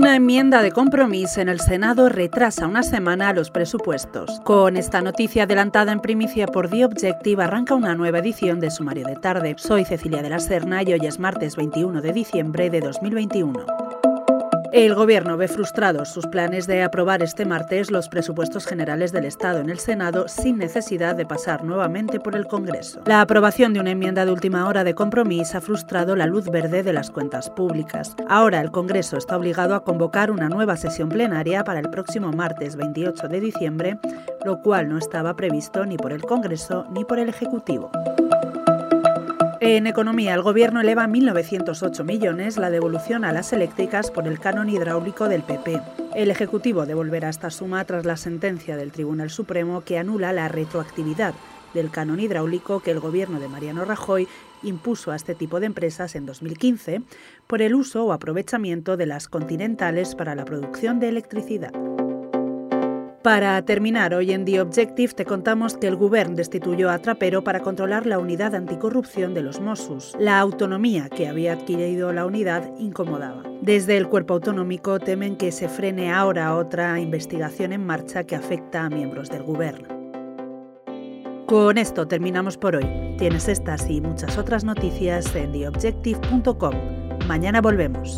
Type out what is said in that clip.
Una enmienda de compromiso en el Senado retrasa una semana los presupuestos. Con esta noticia adelantada en primicia por The Objective arranca una nueva edición de Sumario de Tarde. Soy Cecilia de la Serna y hoy es martes 21 de diciembre de 2021. El Gobierno ve frustrados sus planes de aprobar este martes los presupuestos generales del Estado en el Senado sin necesidad de pasar nuevamente por el Congreso. La aprobación de una enmienda de última hora de compromiso ha frustrado la luz verde de las cuentas públicas. Ahora el Congreso está obligado a convocar una nueva sesión plenaria para el próximo martes 28 de diciembre, lo cual no estaba previsto ni por el Congreso ni por el Ejecutivo. En economía, el Gobierno eleva a 1.908 millones la devolución a las eléctricas por el canon hidráulico del PP. El Ejecutivo devolverá esta suma tras la sentencia del Tribunal Supremo que anula la retroactividad del canon hidráulico que el Gobierno de Mariano Rajoy impuso a este tipo de empresas en 2015 por el uso o aprovechamiento de las continentales para la producción de electricidad. Para terminar, hoy en The Objective te contamos que el Govern destituyó a Trapero para controlar la unidad anticorrupción de los Mossos. La autonomía que había adquirido la unidad incomodaba. Desde el cuerpo autonómico temen que se frene ahora otra investigación en marcha que afecta a miembros del Govern. Con esto terminamos por hoy. Tienes estas y muchas otras noticias en theobjective.com. Mañana volvemos.